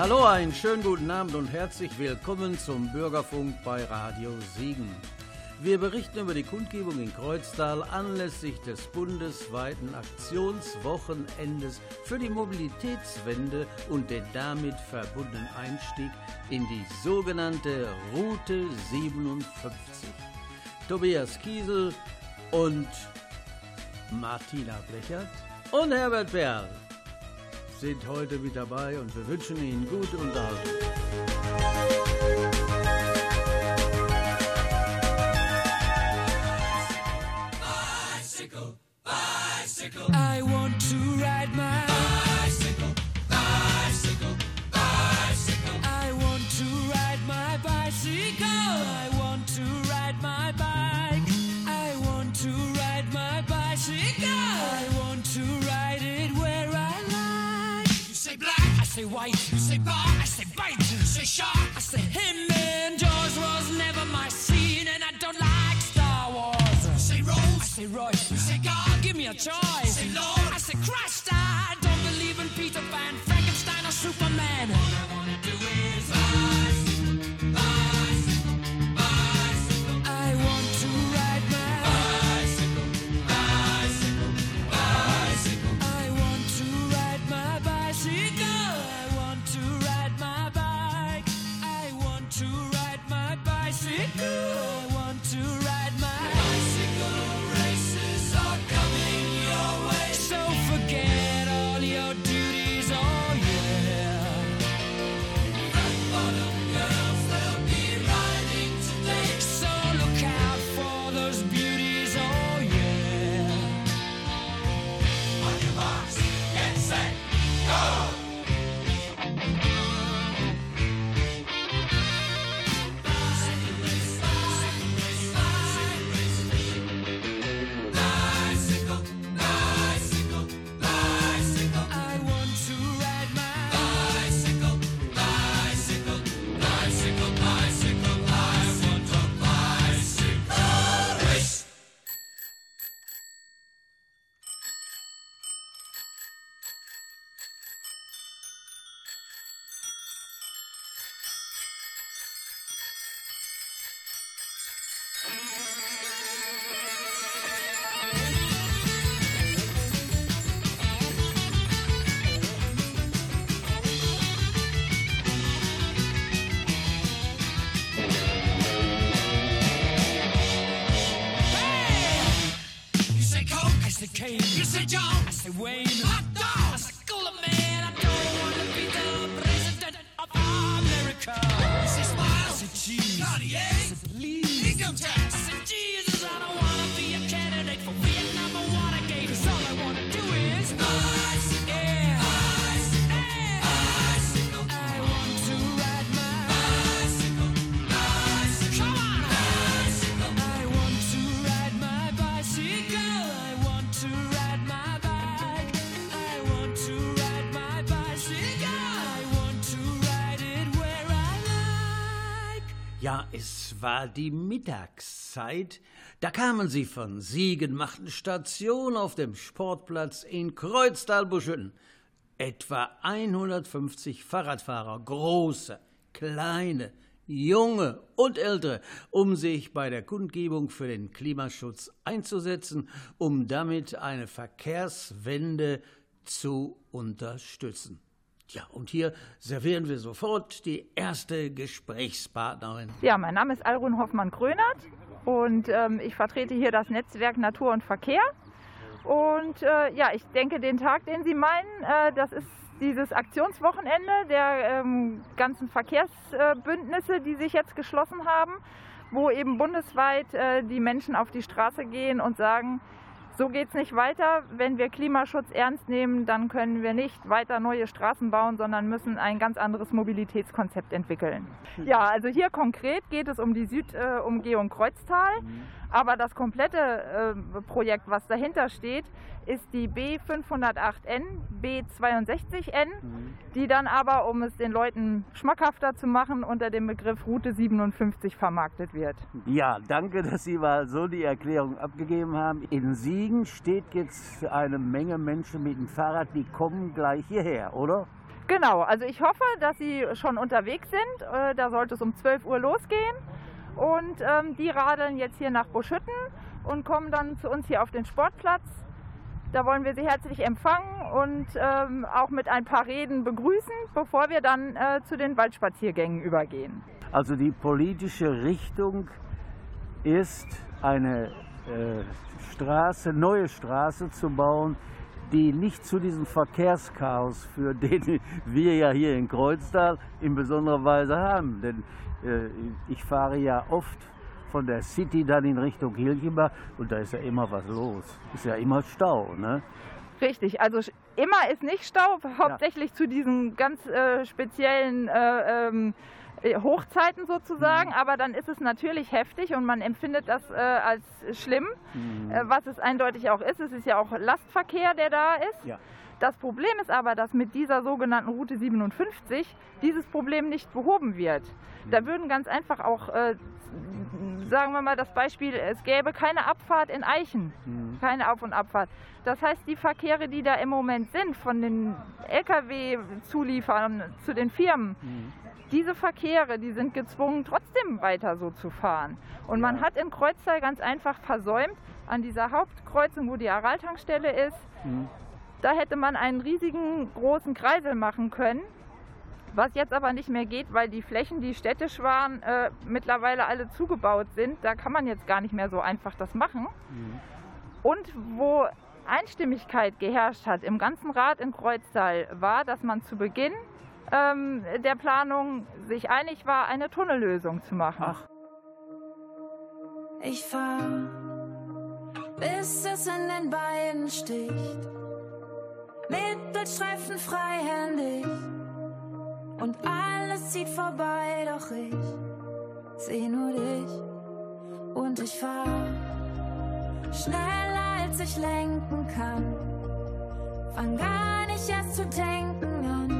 Hallo, einen schönen guten Abend und herzlich willkommen zum Bürgerfunk bei Radio Siegen. Wir berichten über die Kundgebung in Kreuztal anlässlich des bundesweiten Aktionswochenendes für die Mobilitätswende und den damit verbundenen Einstieg in die sogenannte Route 57. Tobias Kiesel und Martina Blechert und Herbert Berl sind heute mit dabei und wir wünschen Ihnen gute Unterhaltung. Bicycle, bicycle. Say white. You say bar, I say bite. You say shark, I say him. And Jaws was never my scene, and I don't like Star Wars. You say Rose, I say Royce. You say God, give me a choice. say Lord, I say Christ. I don't believe in Peter Pan, Frankenstein, or Superman. All I wanna do is bicycle, bicycle, I want to ride my bicycle. I want to way es war die Mittagszeit. Da kamen sie von Siegen, machten Station auf dem Sportplatz in Kreuztal-Buschütten. Etwa 150 Fahrradfahrer, große, kleine, junge und ältere, um sich bei der Kundgebung für den Klimaschutz einzusetzen, um damit eine Verkehrswende zu unterstützen. Ja, und hier servieren wir sofort die erste Gesprächspartnerin. Ja, mein Name ist Alrun Hoffmann-Krönert und ähm, ich vertrete hier das Netzwerk Natur und Verkehr. Und äh, ja, ich denke, den Tag, den Sie meinen, äh, das ist dieses Aktionswochenende der ähm, ganzen Verkehrsbündnisse, die sich jetzt geschlossen haben, wo eben bundesweit äh, die Menschen auf die Straße gehen und sagen, so geht es nicht weiter. Wenn wir Klimaschutz ernst nehmen, dann können wir nicht weiter neue Straßen bauen, sondern müssen ein ganz anderes Mobilitätskonzept entwickeln. Ja, also hier konkret geht es um die Südumgehung Kreuztal. Aber das komplette äh, Projekt, was dahinter steht, ist die B508N, B62N, die dann aber, um es den Leuten schmackhafter zu machen, unter dem Begriff Route 57 vermarktet wird. Ja, danke, dass Sie mal so die Erklärung abgegeben haben. In Siegen steht jetzt eine Menge Menschen mit dem Fahrrad, die kommen gleich hierher, oder? Genau, also ich hoffe, dass Sie schon unterwegs sind. Äh, da sollte es um 12 Uhr losgehen. Und ähm, die radeln jetzt hier nach Buschütten und kommen dann zu uns hier auf den Sportplatz. Da wollen wir Sie herzlich empfangen und ähm, auch mit ein paar Reden begrüßen, bevor wir dann äh, zu den Waldspaziergängen übergehen. Also die politische Richtung ist eine äh, Straße, neue Straße zu bauen, die nicht zu diesem Verkehrschaos führt, den wir ja hier in Kreuztal in besonderer Weise haben. Denn äh, ich fahre ja oft von der City dann in Richtung Hilchenbach und da ist ja immer was los. Ist ja immer Stau, ne? Richtig, also immer ist nicht Stau, hauptsächlich ja. zu diesen ganz äh, speziellen äh, ähm, äh, Hochzeiten sozusagen, mhm. aber dann ist es natürlich heftig und man empfindet das äh, als schlimm, mhm. äh, was es eindeutig auch ist. Es ist ja auch Lastverkehr, der da ist. Ja. Das Problem ist aber, dass mit dieser sogenannten Route 57 dieses Problem nicht behoben wird. Da mhm. würden ganz einfach auch, äh, sagen wir mal das Beispiel, es gäbe keine Abfahrt in Eichen, mhm. keine Auf- und Abfahrt. Das heißt, die Verkehre, die da im Moment sind, von den Lkw-Zulieferern zu den Firmen, mhm. Diese Verkehre, die sind gezwungen, trotzdem weiter so zu fahren. Und man hat in Kreuztal ganz einfach versäumt, an dieser Hauptkreuzung, wo die Araltankstelle ist, mhm. Da hätte man einen riesigen großen Kreisel machen können, was jetzt aber nicht mehr geht, weil die Flächen, die städtisch waren, äh, mittlerweile alle zugebaut sind. Da kann man jetzt gar nicht mehr so einfach das machen. Mhm. Und wo Einstimmigkeit geherrscht hat im ganzen Rat in Kreuztal, war, dass man zu Beginn ähm, der Planung sich einig war, eine Tunnellösung zu machen. Ach. Ich fahr, bis es in den Beinen sticht Mittelstreifen freihändig und alles zieht vorbei, doch ich seh nur dich und ich fahr schneller als ich lenken kann. Fang gar nicht erst zu denken an,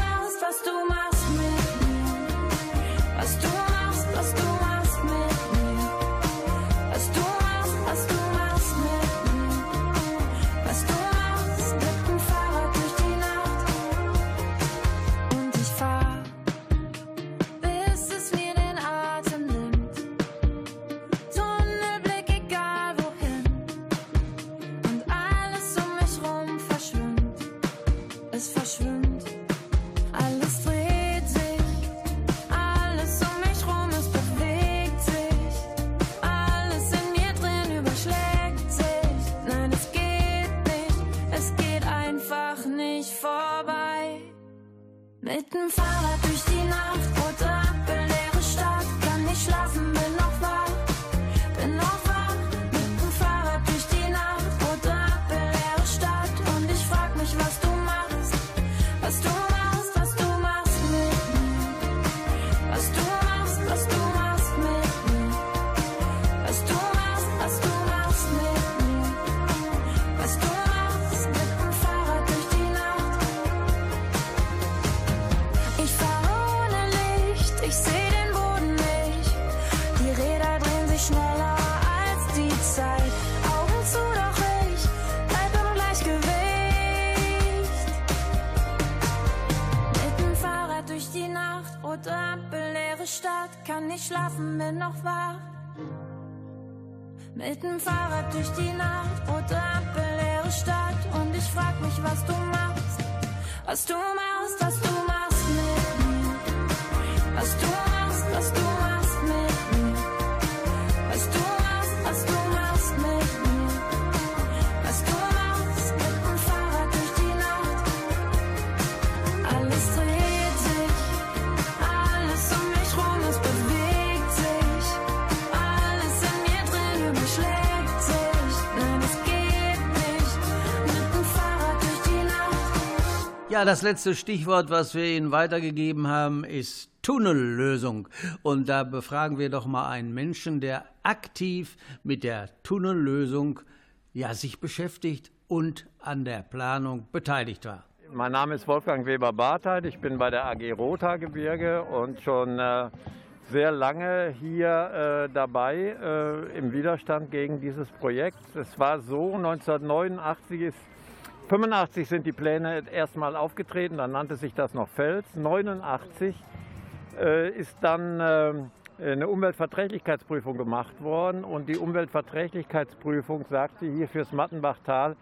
Ja, das letzte Stichwort, was wir Ihnen weitergegeben haben, ist Tunnellösung. Und da befragen wir doch mal einen Menschen, der aktiv mit der Tunnellösung ja, sich beschäftigt und an der Planung beteiligt war. Mein Name ist Wolfgang Weber-Bartheit. Ich bin bei der AG Rotha Gebirge und schon äh, sehr lange hier äh, dabei äh, im Widerstand gegen dieses Projekt. Es war so, 1989 ist 85 sind die Pläne erstmal aufgetreten, dann nannte sich das noch Fels. 89 äh, ist dann äh, eine Umweltverträglichkeitsprüfung gemacht worden und die Umweltverträglichkeitsprüfung sagte hier fürs Mattenbachtal,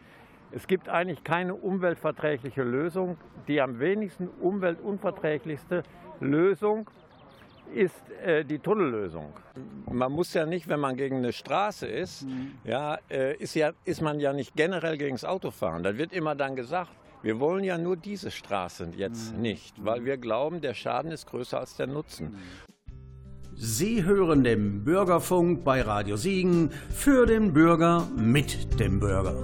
es gibt eigentlich keine umweltverträgliche Lösung. Die am wenigsten umweltunverträglichste Lösung ist äh, die Tunnellösung. Man muss ja nicht, wenn man gegen eine Straße ist, mhm. ja, äh, ist ja, ist man ja nicht generell gegen das Autofahren. Da wird immer dann gesagt, wir wollen ja nur diese Straße jetzt mhm. nicht, weil wir glauben, der Schaden ist größer als der Nutzen. Sie hören den Bürgerfunk bei Radio Siegen für den Bürger mit dem Bürger.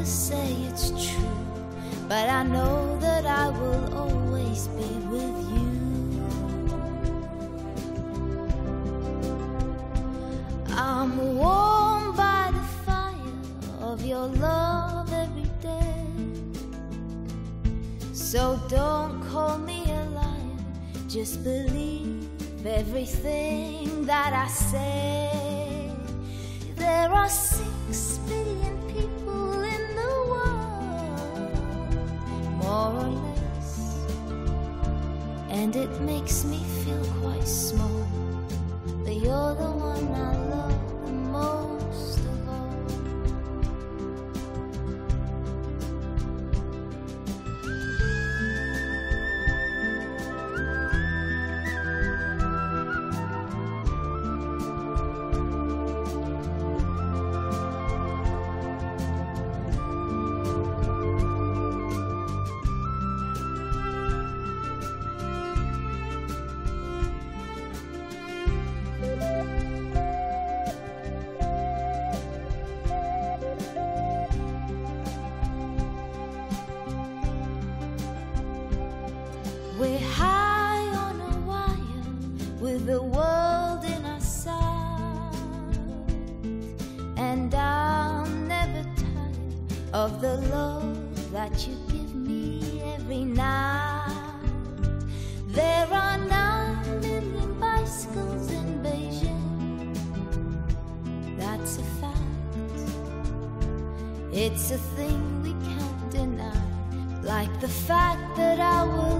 never say it's true, but I know that I will always be with you. I'm warm by the fire of your love every day. So don't call me a liar, just believe everything that I say. There are or less, and it makes me feel quite small. of the love that you give me every night. There are nine million bicycles in Beijing. That's a fact. It's a thing we can't deny, like the fact that I will.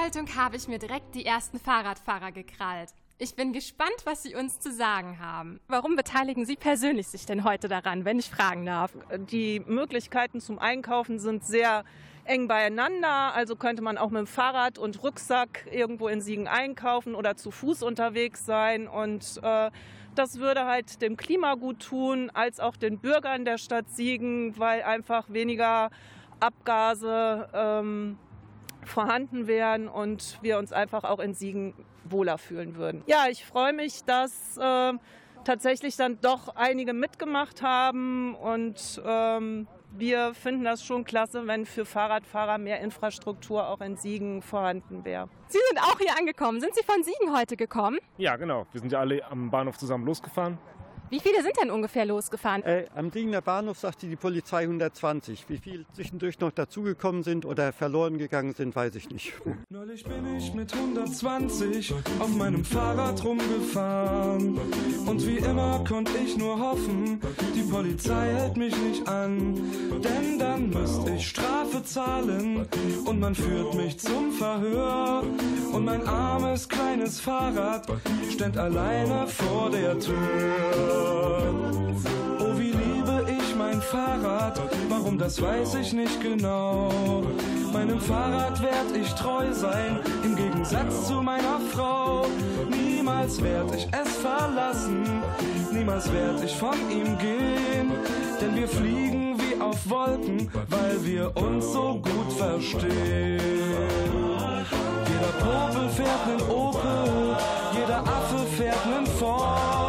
Veranstaltung habe ich mir direkt die ersten Fahrradfahrer gekrallt. Ich bin gespannt, was Sie uns zu sagen haben. Warum beteiligen Sie persönlich sich denn heute daran, wenn ich fragen darf? Die Möglichkeiten zum Einkaufen sind sehr eng beieinander. Also könnte man auch mit dem Fahrrad und Rucksack irgendwo in Siegen einkaufen oder zu Fuß unterwegs sein. Und äh, das würde halt dem Klima gut tun, als auch den Bürgern der Stadt Siegen, weil einfach weniger Abgase ähm, vorhanden wären und wir uns einfach auch in Siegen wohler fühlen würden. Ja, ich freue mich, dass äh, tatsächlich dann doch einige mitgemacht haben und ähm, wir finden das schon klasse, wenn für Fahrradfahrer mehr Infrastruktur auch in Siegen vorhanden wäre. Sie sind auch hier angekommen. Sind Sie von Siegen heute gekommen? Ja, genau. Wir sind ja alle am Bahnhof zusammen losgefahren Wie viele sind denn ungefähr losgefahren? Äh, am Diegener Bahnhof sagte die Polizei 120. Wie viele zwischendurch noch dazugekommen sind oder verloren gegangen sind, weiß ich nicht. Neulich bin ich mit 120 auf meinem Fahrrad rumgefahren. Und wie immer konnte ich nur hoffen, die Polizei hält mich nicht an. Denn dann müsste ich Strafe zahlen und man führt mich zum Verhör. Und mein armes kleines Fahrrad steht alleine vor der Tür. Oh, wie liebe ich mein Fahrrad, warum das weiß ich nicht genau. Meinem Fahrrad werd ich treu sein, im Gegensatz zu meiner Frau. Niemals werd ich es verlassen, niemals werd ich von ihm gehen. Denn wir fliegen wie auf Wolken, weil wir uns so gut verstehen. Jeder Popel fährt nen Opel, jeder Affe fährt nen Ford.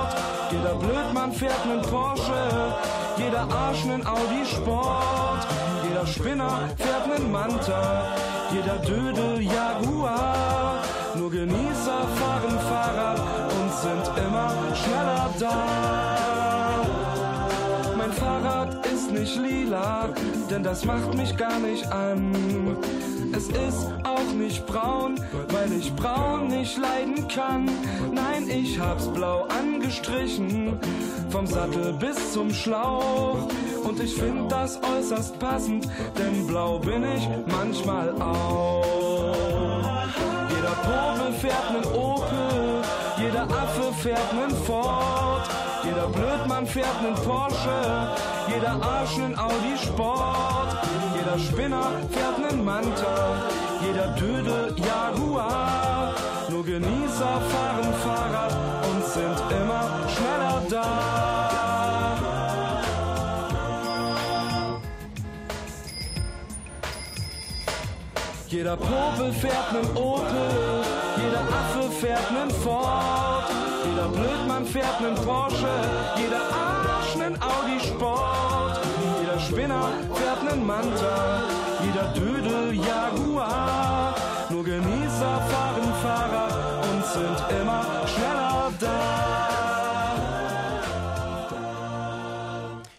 Fährt nen Porsche, jeder Arsch nen Audi Sport. Jeder Spinner fährt nen Manta, jeder Dödel Jaguar. Nur Genießer fahren Fahrrad und sind immer schneller da. Nicht lila, denn das macht mich gar nicht an. Es ist auch nicht braun, weil ich braun nicht leiden kann. Nein, ich hab's blau angestrichen, vom Sattel bis zum Schlauch. Und ich find das äußerst passend, denn blau bin ich manchmal auch. Jeder Popel fährt nen Opel, jeder Affe fährt nen Ford. Jeder Blödmann fährt nen Porsche, jeder Arsch nen Audi Sport. Jeder Spinner fährt nen Manta, jeder Dödel Jaguar. Nur Genießer fahren Fahrrad und sind immer schneller da. Jeder Popel fährt nen Opel, jeder Affe fährt nen Ford. Jeder Blödmann fährt nen Porsche, jeder Arsch nen Audi Sport. Jeder Spinner fährt nen Manta, jeder Dödel Jaguar. Nur Genießer fahren Fahrrad und sind immer schneller da.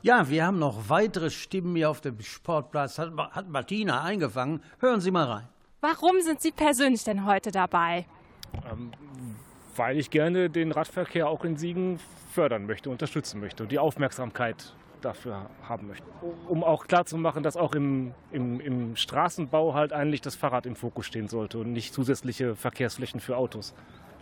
Ja, wir haben noch weitere Stimmen hier auf dem Sportplatz. Hat, hat Martina eingefangen. Hören Sie mal rein. Warum sind Sie persönlich denn heute dabei? Ähm, weil ich gerne den Radverkehr auch in Siegen fördern möchte, unterstützen möchte und die Aufmerksamkeit dafür haben möchte. Um auch klarzumachen, dass auch im, im, im Straßenbau halt eigentlich das Fahrrad im Fokus stehen sollte und nicht zusätzliche Verkehrsflächen für Autos.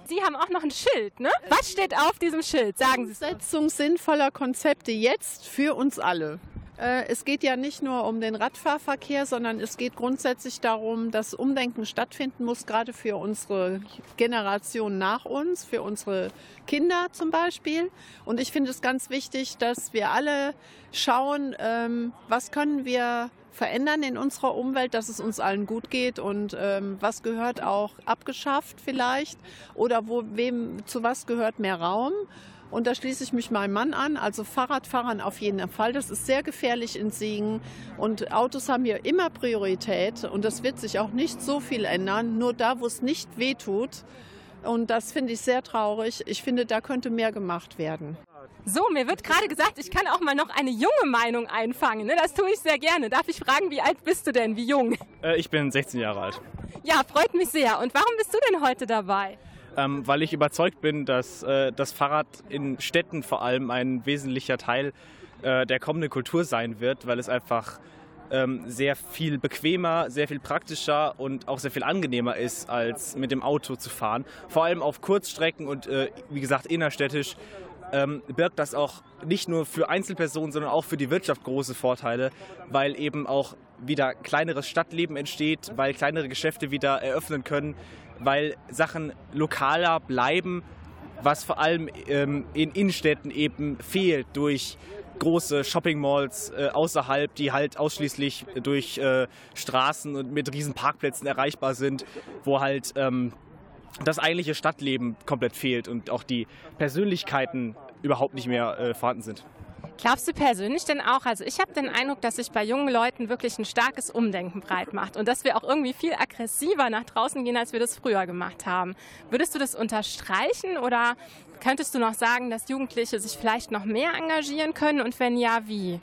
Sie haben auch noch ein Schild, ne? Was steht auf diesem Schild? Sagen Sie es. Umsetzung sinnvoller Konzepte jetzt für uns alle. Äh, Es geht ja nicht nur um den Radfahrverkehr, sondern es geht grundsätzlich darum, dass Umdenken stattfinden muss, gerade für unsere Generation nach uns, für unsere Kinder zum Beispiel. Und ich finde es ganz wichtig, dass wir alle schauen, ähm, was können wir verändern in unserer Umwelt, dass es uns allen gut geht und ähm, was gehört auch abgeschafft vielleicht oder wo wem zu was gehört mehr Raum. Und da schließe ich mich meinem Mann an. Also Fahrradfahrern auf jeden Fall. Das ist sehr gefährlich in Siegen. Und Autos haben hier immer Priorität. Und das wird sich auch nicht so viel ändern. Nur da, wo es nicht wehtut. Und das finde ich sehr traurig. Ich finde, da könnte mehr gemacht werden. So, mir wird gerade gesagt, ich kann auch mal noch eine junge Meinung einfangen. Ne? Das tue ich sehr gerne. Darf ich fragen, wie alt bist du denn? Wie jung? Äh, ich bin 16 Jahre alt. Ja, freut mich sehr. Und warum bist du denn heute dabei? Ähm, weil ich überzeugt bin, dass äh, das Fahrrad in Städten vor allem ein wesentlicher Teil äh, der kommenden Kultur sein wird, weil es einfach ähm, sehr viel bequemer, sehr viel praktischer und auch sehr viel angenehmer ist, als mit dem Auto zu fahren. Vor allem auf Kurzstrecken und äh, wie gesagt innerstädtisch ähm, birgt das auch nicht nur für Einzelpersonen, sondern auch für die Wirtschaft große Vorteile, weil eben auch wieder kleineres Stadtleben entsteht, weil kleinere Geschäfte wieder eröffnen können, weil Sachen lokaler bleiben, was vor allem ähm, in Innenstädten eben fehlt durch große Shopping-Malls äh, außerhalb, die halt ausschließlich durch äh, Straßen und mit riesen Parkplätzen erreichbar sind, wo halt ähm, das eigentliche Stadtleben komplett fehlt und auch die Persönlichkeiten überhaupt nicht mehr äh, vorhanden sind. Glaubst du persönlich denn auch, also ich habe den Eindruck, dass sich bei jungen Leuten wirklich ein starkes Umdenken breit macht und dass wir auch irgendwie viel aggressiver nach draußen gehen, als wir das früher gemacht haben. Würdest du das unterstreichen oder könntest du noch sagen, dass Jugendliche sich vielleicht noch mehr engagieren können und wenn ja, wie?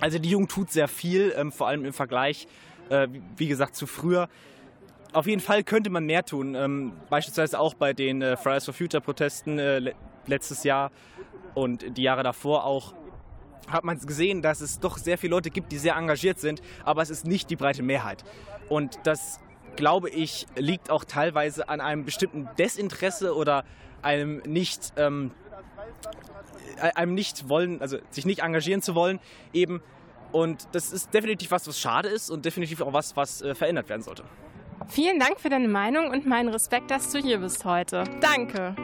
Also die Jugend tut sehr viel, ähm, vor allem im Vergleich, äh, wie gesagt, zu früher. Auf jeden Fall könnte man mehr tun, ähm, beispielsweise auch bei den äh, Fridays for Future Protesten äh, le letztes Jahr und die Jahre davor auch hat man gesehen, dass es doch sehr viele Leute gibt, die sehr engagiert sind, aber es ist nicht die breite Mehrheit. Und das, glaube ich, liegt auch teilweise an einem bestimmten Desinteresse oder einem nicht, ähm, einem nicht wollen, also sich nicht engagieren zu wollen, eben. Und das ist definitiv was, was schade ist und definitiv auch was, was äh, verändert werden sollte. Vielen Dank für deine Meinung und meinen Respekt, dass du hier bist heute. Danke.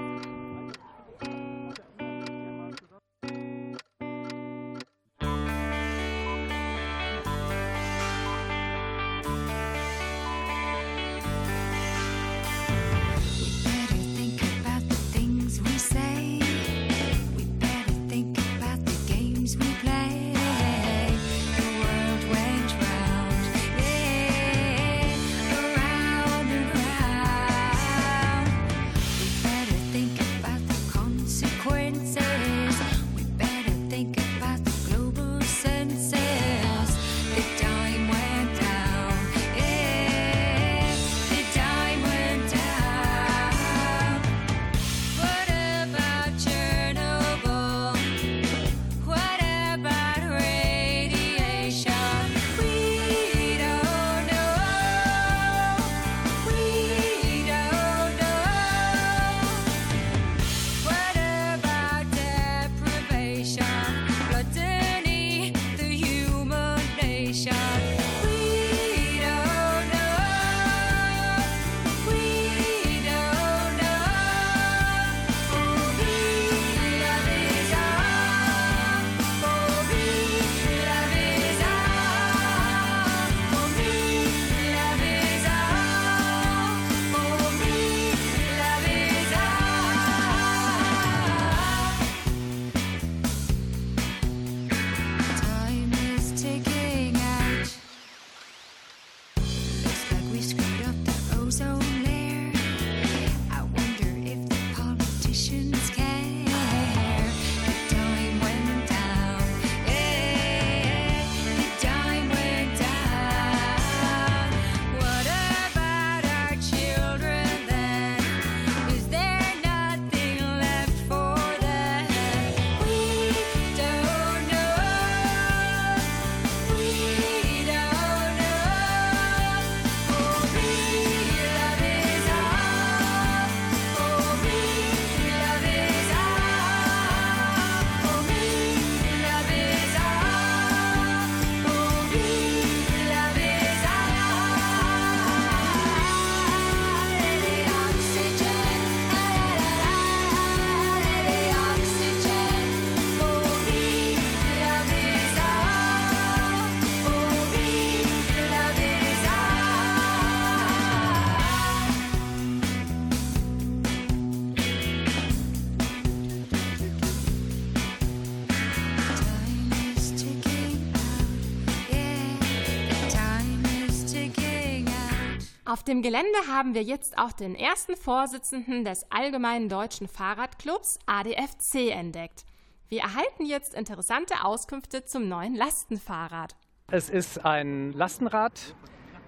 Auf dem Gelände haben wir jetzt auch den ersten Vorsitzenden des Allgemeinen Deutschen Fahrradclubs ADFC entdeckt. Wir erhalten jetzt interessante Auskünfte zum neuen Lastenfahrrad. Es ist ein Lastenrad,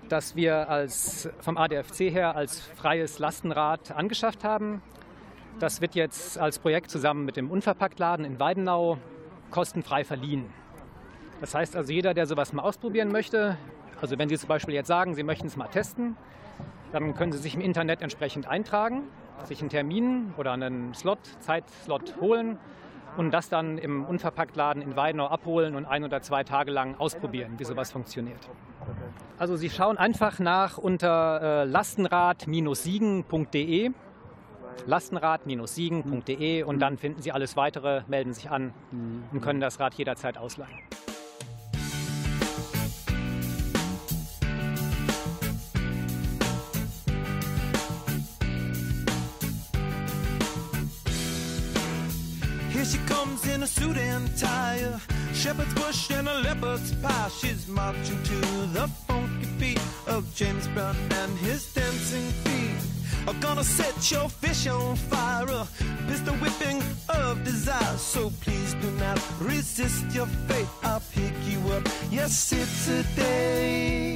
das wir als, vom ADFC her als freies Lastenrad angeschafft haben. Das wird jetzt als Projekt zusammen mit dem Unverpacktladen in Weidenau kostenfrei verliehen. Das heißt also, jeder, der sowas mal ausprobieren möchte, also wenn Sie zum Beispiel jetzt sagen, Sie möchten es mal testen, dann können Sie sich im Internet entsprechend eintragen, sich einen Termin oder einen Slot, Zeitslot holen und das dann im Unverpacktladen in Weidenau abholen und ein oder zwei Tage lang ausprobieren, wie sowas funktioniert. Also Sie schauen einfach nach unter äh, lastenrad-siegen.de lastenrad-siegen.de und dann finden Sie alles weitere, melden sich an und können das Rad jederzeit ausleihen. In a suit and tie, shepherd's bush and a leopard's pie. She's marching to the funky beat of James Brown and his dancing feet. I'm gonna set your fish on fire, a pistol whipping of desire. So please do not resist your fate. I'll pick you up. Yes, it's a day.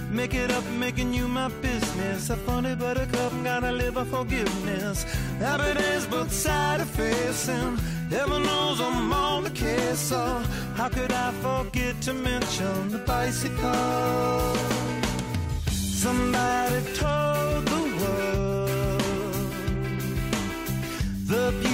Make it up, making you my business. A funny buttercup, gotta live a forgiveness. Happy days, both side of facing. Heaven knows I'm on the case, so how could I forget to mention the bicycle? Somebody told the world the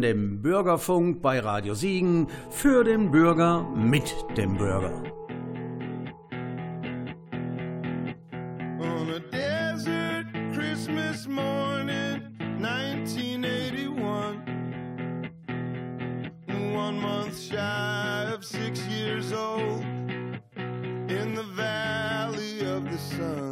den Bürgerfunk bei Radio Siegen für den Bürger mit dem Bürger. On a desert Christmas morning, 1981. One month shy of six years old, in the valley of the sun.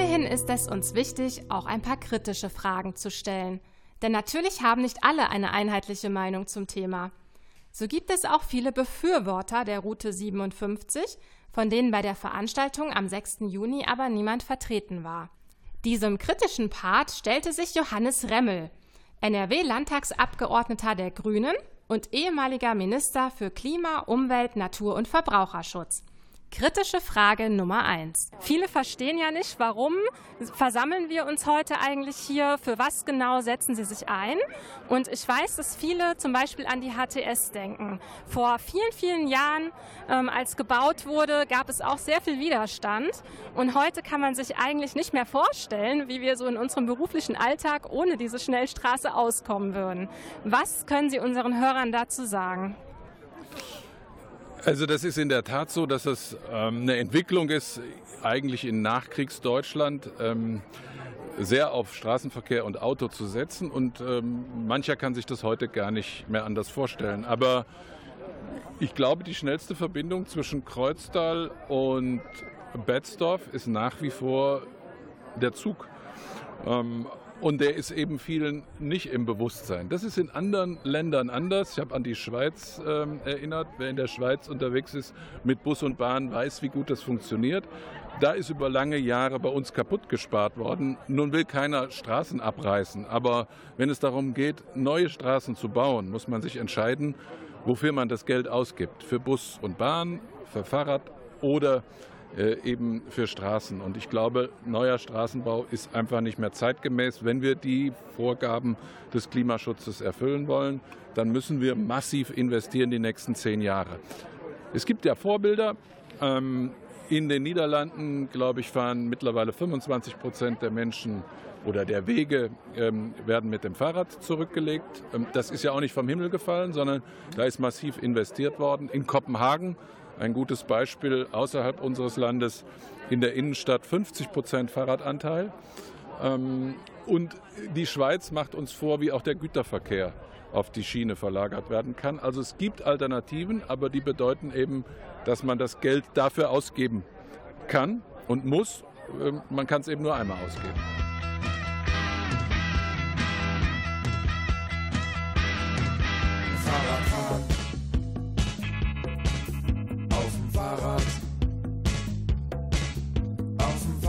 Zum Ende hin ist es uns wichtig, auch ein paar kritische Fragen zu stellen. Denn natürlich haben nicht alle eine einheitliche Meinung zum Thema. So gibt es auch viele Befürworter der Route 57, von denen bei der Veranstaltung am 6. Juni aber niemand vertreten war. Diesem kritischen Part stellte sich Johannes Remmel, NRW-Landtagsabgeordneter der Grünen und ehemaliger Minister für Klima, Umwelt, Natur und Verbraucherschutz. Kritische Frage Nummer eins. Viele verstehen ja nicht, warum versammeln wir uns heute eigentlich hier, für was genau setzen sie sich ein. Und ich weiß, dass viele zum Beispiel an die HTS denken. Vor vielen, vielen Jahren, ähm, als gebaut wurde, gab es auch sehr viel Widerstand. Und heute kann man sich eigentlich nicht mehr vorstellen, wie wir so in unserem beruflichen Alltag ohne diese Schnellstraße auskommen würden. Was können Sie unseren Hörern dazu sagen? Also das ist in der Tat so, dass es ähm, eine Entwicklung ist, eigentlich in Nachkriegsdeutschland ähm, sehr auf Straßenverkehr und Auto zu setzen. Und ähm, mancher kann sich das heute gar nicht mehr anders vorstellen. Aber ich glaube, die schnellste Verbindung zwischen Kreuztal und Betzdorf ist nach wie vor der Zug. Ähm, und der ist eben vielen nicht im Bewusstsein. Das ist in anderen Ländern anders. Ich habe an die Schweiz ähm, erinnert. Wer in der Schweiz unterwegs ist mit Bus und Bahn, weiß, wie gut das funktioniert. Da ist über lange Jahre bei uns kaputt gespart worden. Nun will keiner Straßen abreißen, aber wenn es darum geht, neue Straßen zu bauen, muss man sich entscheiden, wofür man das Geld ausgibt. Für Bus und Bahn, für Fahrrad oder eben für Straßen. Und ich glaube, neuer Straßenbau ist einfach nicht mehr zeitgemäß. Wenn wir die Vorgaben des Klimaschutzes erfüllen wollen, dann müssen wir massiv investieren die nächsten zehn Jahre. Es gibt ja Vorbilder. Ähm, in den Niederlanden, glaube ich, fahren mittlerweile 25 Prozent der Menschen oder der Wege ähm, werden mit dem Fahrrad zurückgelegt. Ähm, das ist ja auch nicht vom Himmel gefallen, sondern da ist massiv investiert worden. In Kopenhagen ein gutes Beispiel außerhalb unseres Landes in der Innenstadt 50 Prozent Fahrradanteil. Ähm, und die Schweiz macht uns vor, wie auch der Güterverkehr auf die Schiene verlagert werden kann. Also es gibt Alternativen, aber die bedeuten eben, dass man das Geld dafür ausgeben kann und muss. Ähm, Man kann es eben nur einmal ausgeben.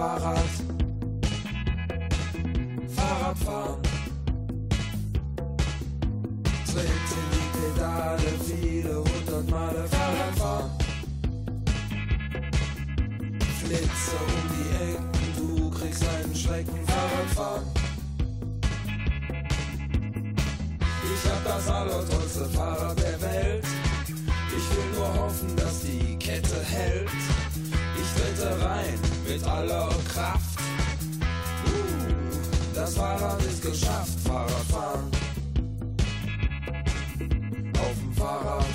Fahrrad. Fahrradfahren. Tritt in die Pedale, viele hundert Male Fahrradfahren. Flitze um die Ecken, du kriegst einen Schrecken Fahrradfahren. Ich hab das allertollste Fahrrad Ist geschafft, Fahrradfahren. Auf dem Fahrrad.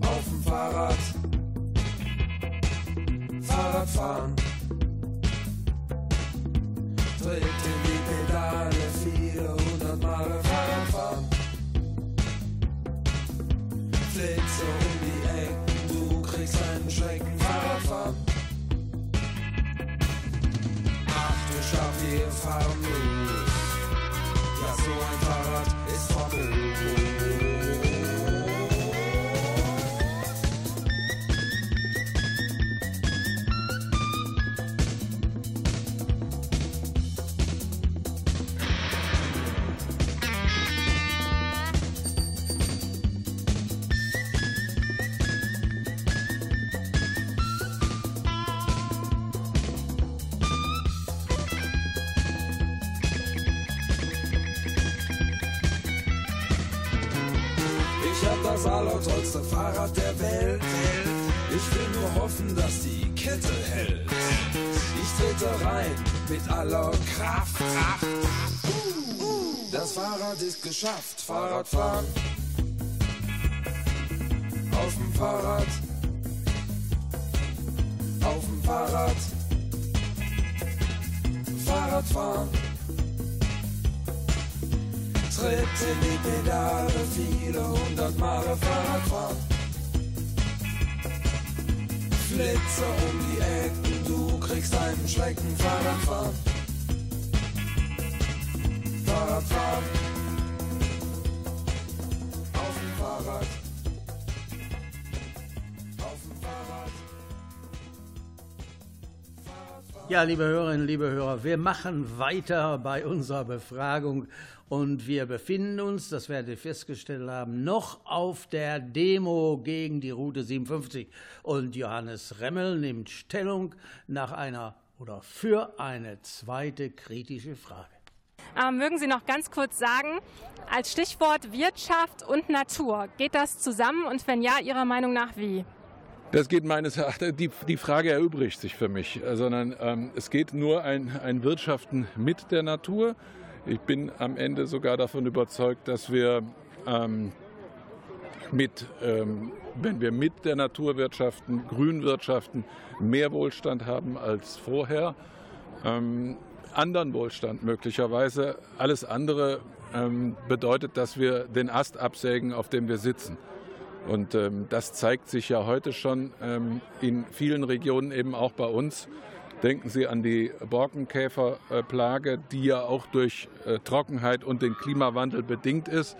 Auf dem Fahrrad. Fahrradfahren. Wir fahren los. Mit aller Kraft. Das Fahrrad ist geschafft. Fahrradfahren. Auf dem Fahrrad. Auf dem Fahrrad. Fahrradfahren. Tritt in die Pedale, viele hundert Male Fahrrad fahren. Flitze um die Ecken, du kriegst einen Schrecken, Fahrrad Fahrrad. Auf dem Fahrrad. Ja, liebe Hörerinnen, liebe Hörer, wir machen weiter bei unserer Befragung und wir befinden uns, das werdet ihr festgestellt haben, noch auf der Demo gegen die Route 57. Und Johannes Remmel nimmt Stellung nach einer oder für eine zweite kritische Frage. Ähm, mögen Sie noch ganz kurz sagen, als Stichwort Wirtschaft und Natur, geht das zusammen und wenn ja, Ihrer Meinung nach wie? Das geht meines Erachtens, die, die Frage erübrigt sich für mich, sondern ähm, es geht nur ein, ein Wirtschaften mit der Natur. Ich bin am Ende sogar davon überzeugt, dass wir ähm, mit, ähm, wenn wir mit der Natur wirtschaften, grün wirtschaften, mehr Wohlstand haben als vorher. Ähm, anderen Wohlstand möglicherweise. Alles andere ähm, bedeutet, dass wir den Ast absägen, auf dem wir sitzen. Und ähm, das zeigt sich ja heute schon ähm, in vielen Regionen, eben auch bei uns. Denken Sie an die Borkenkäferplage, die ja auch durch äh, Trockenheit und den Klimawandel bedingt ist.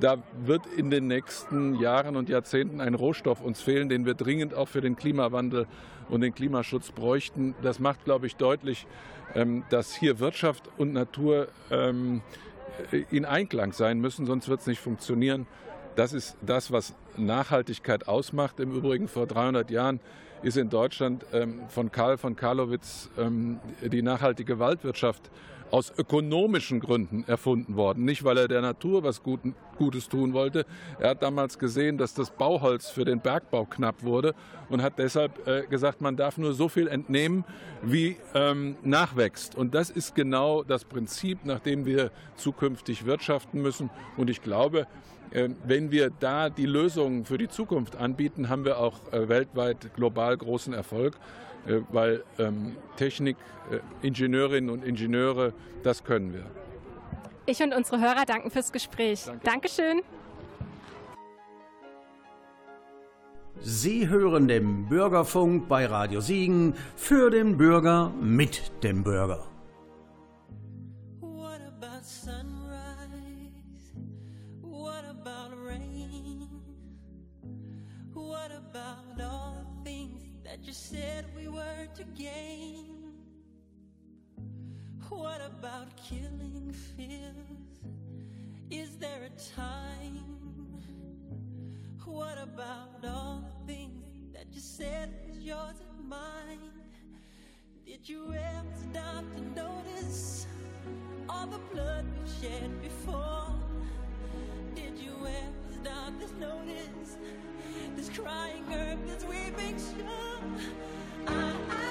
Da wird in den nächsten Jahren und Jahrzehnten ein Rohstoff uns fehlen, den wir dringend auch für den Klimawandel und den Klimaschutz bräuchten. Das macht, glaube ich, deutlich, ähm, dass hier Wirtschaft und Natur ähm, in Einklang sein müssen, sonst wird es nicht funktionieren. Das ist das, was Nachhaltigkeit ausmacht. Im Übrigen vor 300 Jahren ist in Deutschland ähm, von Karl von Karlowitz die nachhaltige Waldwirtschaft aus ökonomischen Gründen erfunden worden. Nicht, weil er der Natur was Gutes tun wollte. Er hat damals gesehen, dass das Bauholz für den Bergbau knapp wurde und hat deshalb äh, gesagt, man darf nur so viel entnehmen, wie ähm, nachwächst. Und das ist genau das Prinzip, nach dem wir zukünftig wirtschaften müssen. Und ich glaube, äh, wenn wir da die Lösungen für die Zukunft anbieten, haben wir auch äh, weltweit global großen Erfolg, weil ähm, Technik, Ingenieurinnen und Ingenieure, das können wir. Ich und unsere Hörer danken fürs Gespräch. Danke. Dankeschön. Sie hören den Bürgerfunk bei Radio Siegen für den Bürger mit dem Bürger. About killing fears? Is there a time? What about all the things that you said was yours and mine? Did you ever stop to notice all the blood we've shed before? Did you ever stop to notice this crying earth, this weeping shore? I,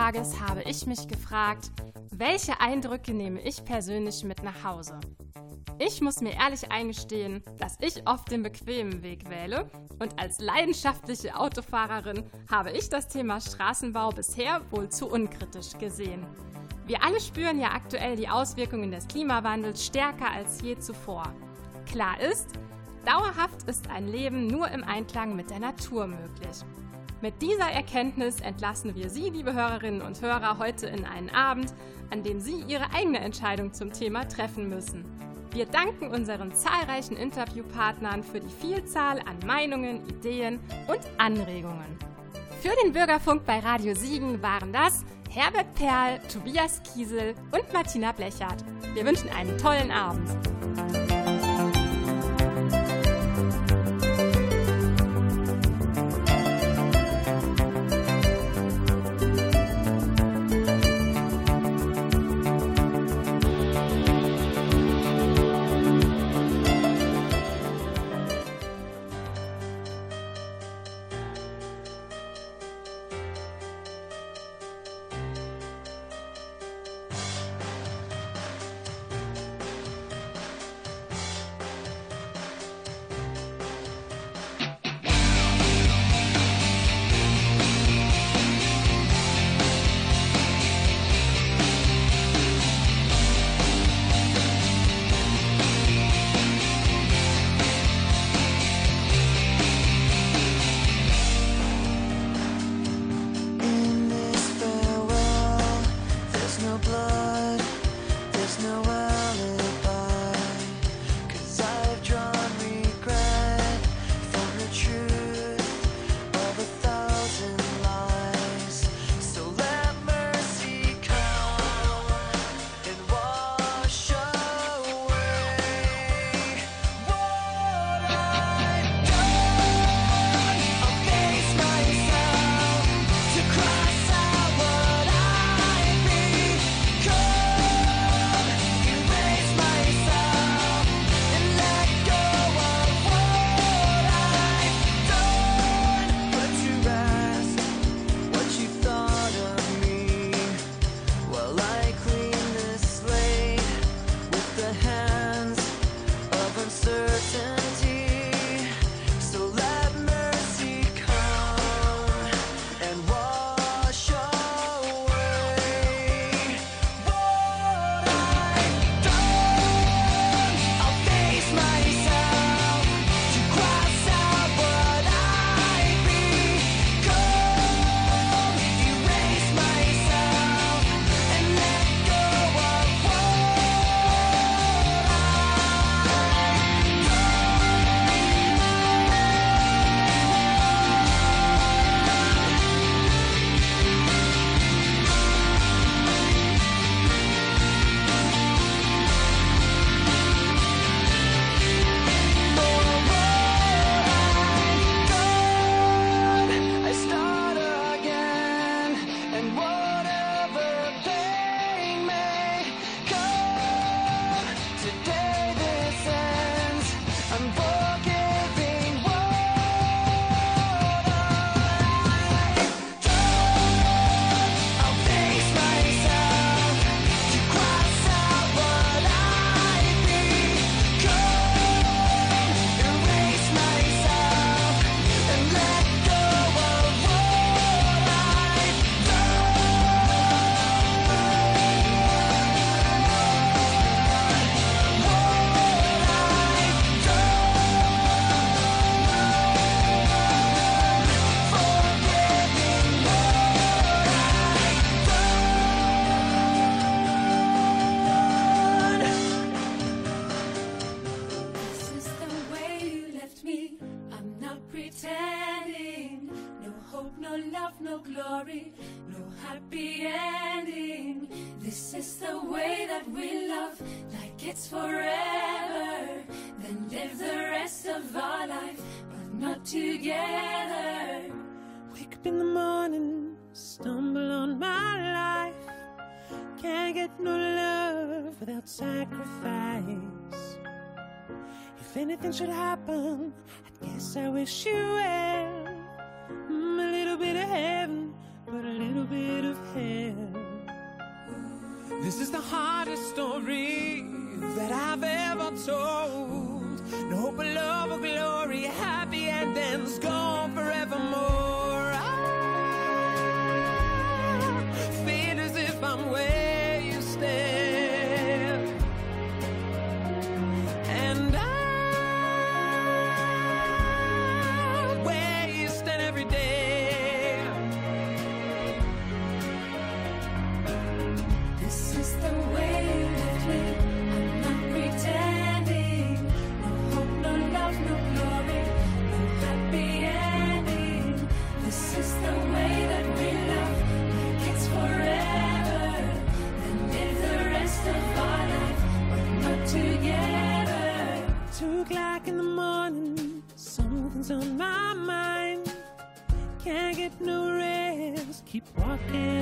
Tages habe ich mich gefragt, welche Eindrücke nehme ich persönlich mit nach Hause? Ich muss mir ehrlich eingestehen, dass ich oft den bequemen Weg wähle und als leidenschaftliche Autofahrerin habe ich das Thema Straßenbau bisher wohl zu unkritisch gesehen. Wir alle spüren ja aktuell die Auswirkungen des Klimawandels stärker als je zuvor. Klar ist, dauerhaft ist ein Leben nur im Einklang mit der Natur möglich. Mit dieser Erkenntnis entlassen wir Sie, liebe Hörerinnen und Hörer, heute in einen Abend, an dem Sie Ihre eigene Entscheidung zum Thema treffen müssen. Wir danken unseren zahlreichen Interviewpartnern für die Vielzahl an Meinungen, Ideen und Anregungen. Für den Bürgerfunk bei Radio Siegen waren das Herbert Perl, Tobias Kiesel und Martina Blechert. Wir wünschen einen tollen Abend. This is the way that we love, like it's forever. Then live the rest of our life, but not together. Wake up in the morning, stumble on my life. Can't get no love without sacrifice. If anything should happen, I guess I wish you well. Mm, a little bit of heaven, but a little bit of hell. This is the hardest story that I've ever told. No hope of love or glory, happy endings gone forevermore. keep walking.